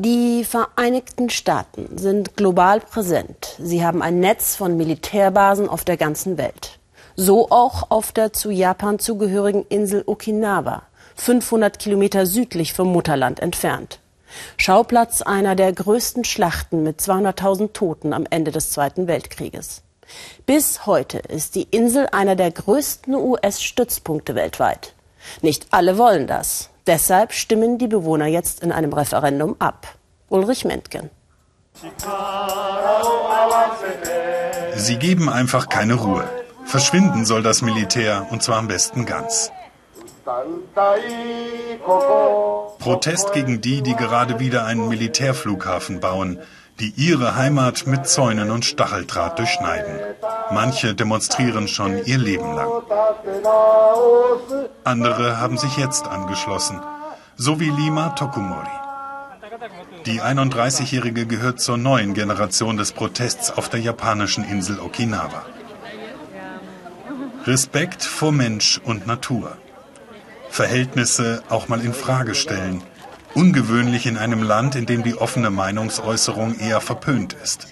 Die Vereinigten Staaten sind global präsent. Sie haben ein Netz von Militärbasen auf der ganzen Welt. So auch auf der zu Japan zugehörigen Insel Okinawa, 500 Kilometer südlich vom Mutterland entfernt. Schauplatz einer der größten Schlachten mit 200.000 Toten am Ende des Zweiten Weltkrieges. Bis heute ist die Insel einer der größten US-Stützpunkte weltweit. Nicht alle wollen das. Deshalb stimmen die Bewohner jetzt in einem Referendum ab. Ulrich Mentgen. Sie geben einfach keine Ruhe. Verschwinden soll das Militär und zwar am besten ganz. Protest gegen die, die gerade wieder einen Militärflughafen bauen, die ihre Heimat mit Zäunen und Stacheldraht durchschneiden. Manche demonstrieren schon ihr Leben lang. Andere haben sich jetzt angeschlossen, so wie Lima Tokumori. Die 31-Jährige gehört zur neuen Generation des Protests auf der japanischen Insel Okinawa. Respekt vor Mensch und Natur. Verhältnisse auch mal in Frage stellen – Ungewöhnlich in einem Land, in dem die offene Meinungsäußerung eher verpönt ist.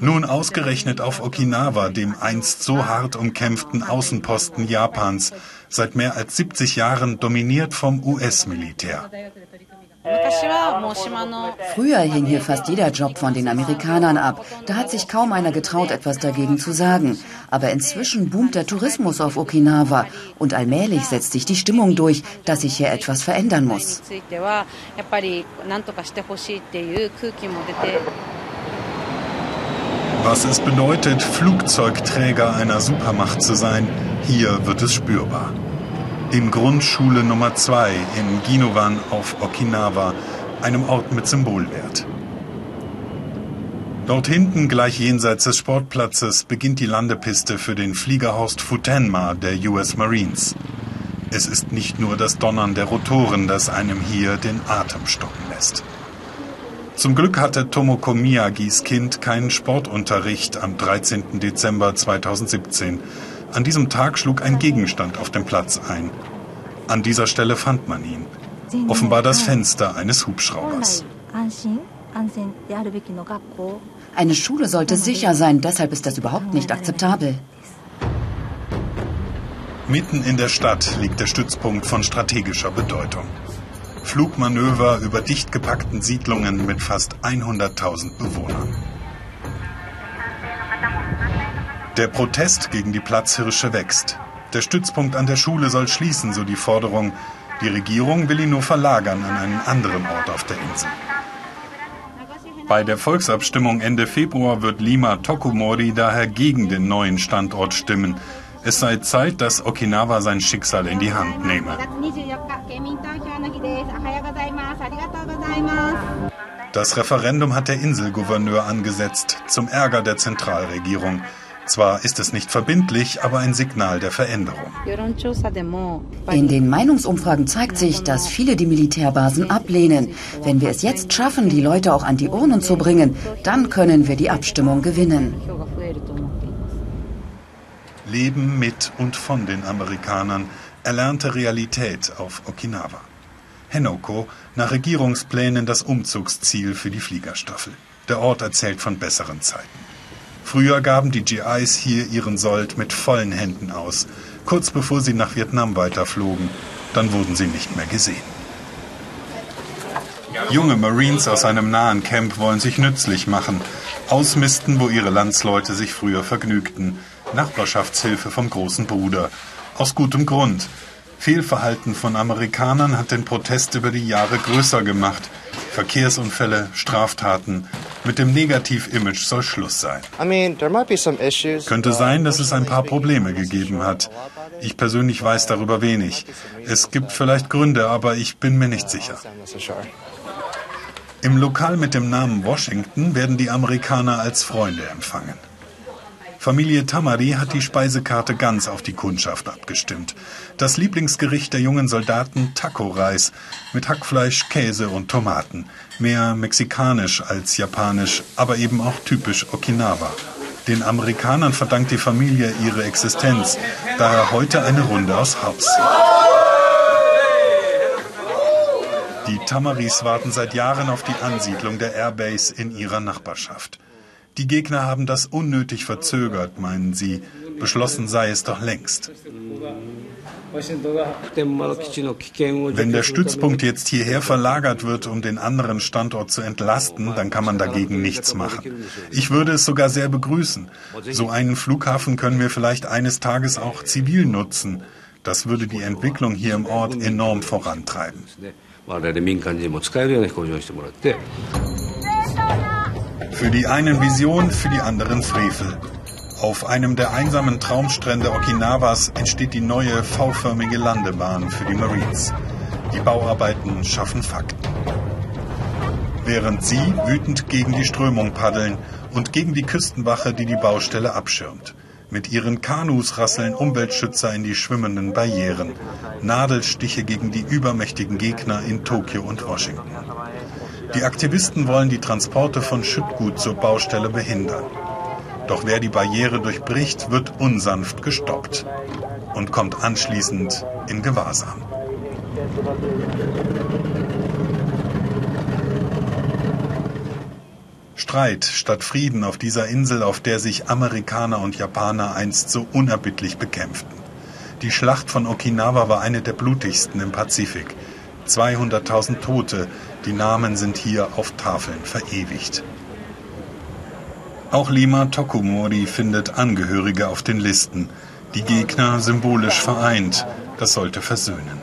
Nun ausgerechnet auf Okinawa, dem einst so hart umkämpften Außenposten Japans, seit mehr als 70 Jahren dominiert vom US-Militär. Früher hing hier fast jeder Job von den Amerikanern ab. Da hat sich kaum einer getraut, etwas dagegen zu sagen. Aber inzwischen boomt der Tourismus auf Okinawa und allmählich setzt sich die Stimmung durch, dass sich hier etwas verändern muss. Was es bedeutet, Flugzeugträger einer Supermacht zu sein, hier wird es spürbar in Grundschule Nummer 2 in Ginowan auf Okinawa, einem Ort mit Symbolwert. Dort hinten, gleich jenseits des Sportplatzes, beginnt die Landepiste für den Fliegerhorst Futenma der US Marines. Es ist nicht nur das Donnern der Rotoren, das einem hier den Atem stocken lässt. Zum Glück hatte Tomoko Miyagis Kind keinen Sportunterricht am 13. Dezember 2017. An diesem Tag schlug ein Gegenstand auf dem Platz ein. An dieser Stelle fand man ihn. Offenbar das Fenster eines Hubschraubers. Eine Schule sollte sicher sein, deshalb ist das überhaupt nicht akzeptabel. Mitten in der Stadt liegt der Stützpunkt von strategischer Bedeutung. Flugmanöver über dicht gepackten Siedlungen mit fast 100.000 Bewohnern. Der Protest gegen die Platzhirsche wächst. Der Stützpunkt an der Schule soll schließen, so die Forderung. Die Regierung will ihn nur verlagern an einen anderen Ort auf der Insel. Bei der Volksabstimmung Ende Februar wird Lima Tokumori daher gegen den neuen Standort stimmen. Es sei Zeit, dass Okinawa sein Schicksal in die Hand nehme. Das Referendum hat der Inselgouverneur angesetzt, zum Ärger der Zentralregierung. Zwar ist es nicht verbindlich, aber ein Signal der Veränderung. In den Meinungsumfragen zeigt sich, dass viele die Militärbasen ablehnen. Wenn wir es jetzt schaffen, die Leute auch an die Urnen zu bringen, dann können wir die Abstimmung gewinnen. Leben mit und von den Amerikanern, erlernte Realität auf Okinawa. Henoko, nach Regierungsplänen das Umzugsziel für die Fliegerstaffel. Der Ort erzählt von besseren Zeiten. Früher gaben die GIs hier ihren Sold mit vollen Händen aus, kurz bevor sie nach Vietnam weiterflogen. Dann wurden sie nicht mehr gesehen. Junge Marines aus einem nahen Camp wollen sich nützlich machen, ausmisten, wo ihre Landsleute sich früher vergnügten. Nachbarschaftshilfe vom großen Bruder. Aus gutem Grund. Fehlverhalten von Amerikanern hat den Protest über die Jahre größer gemacht. Verkehrsunfälle, Straftaten. Mit dem Negativ-Image soll Schluss sein. Könnte sein, dass es ein paar Probleme gegeben hat. Ich persönlich weiß darüber wenig. Es gibt vielleicht Gründe, aber ich bin mir nicht sicher. Im Lokal mit dem Namen Washington werden die Amerikaner als Freunde empfangen. Familie Tamari hat die Speisekarte ganz auf die Kundschaft abgestimmt. Das Lieblingsgericht der jungen Soldaten Taco-Reis mit Hackfleisch, Käse und Tomaten. Mehr mexikanisch als japanisch, aber eben auch typisch Okinawa. Den Amerikanern verdankt die Familie ihre Existenz. Daher heute eine Runde aus Haus. Die Tamaris warten seit Jahren auf die Ansiedlung der Airbase in ihrer Nachbarschaft. Die Gegner haben das unnötig verzögert, meinen sie. Beschlossen sei es doch längst. Wenn der Stützpunkt jetzt hierher verlagert wird, um den anderen Standort zu entlasten, dann kann man dagegen nichts machen. Ich würde es sogar sehr begrüßen. So einen Flughafen können wir vielleicht eines Tages auch zivil nutzen. Das würde die Entwicklung hier im Ort enorm vorantreiben. Für die einen Vision, für die anderen Frevel. Auf einem der einsamen Traumstrände Okinawas entsteht die neue V-förmige Landebahn für die Marines. Die Bauarbeiten schaffen Fakten. Während sie wütend gegen die Strömung paddeln und gegen die Küstenwache, die die Baustelle abschirmt. Mit ihren Kanus rasseln Umweltschützer in die schwimmenden Barrieren. Nadelstiche gegen die übermächtigen Gegner in Tokio und Washington. Die Aktivisten wollen die Transporte von Schüttgut zur Baustelle behindern. Doch wer die Barriere durchbricht, wird unsanft gestoppt und kommt anschließend in Gewahrsam. Streit statt Frieden auf dieser Insel, auf der sich Amerikaner und Japaner einst so unerbittlich bekämpften. Die Schlacht von Okinawa war eine der blutigsten im Pazifik. 200.000 Tote, die Namen sind hier auf Tafeln verewigt. Auch Lima Tokumori findet Angehörige auf den Listen. Die Gegner symbolisch vereint. Das sollte versöhnen.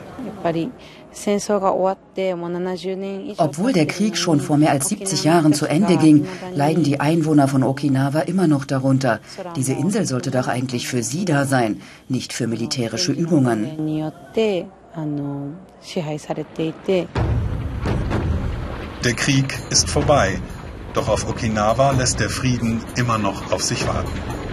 Obwohl der Krieg schon vor mehr als 70 Jahren zu Ende ging, leiden die Einwohner von Okinawa immer noch darunter. Diese Insel sollte doch eigentlich für sie da sein, nicht für militärische Übungen. Der Krieg ist vorbei. Doch auf Okinawa lässt der Frieden immer noch auf sich warten.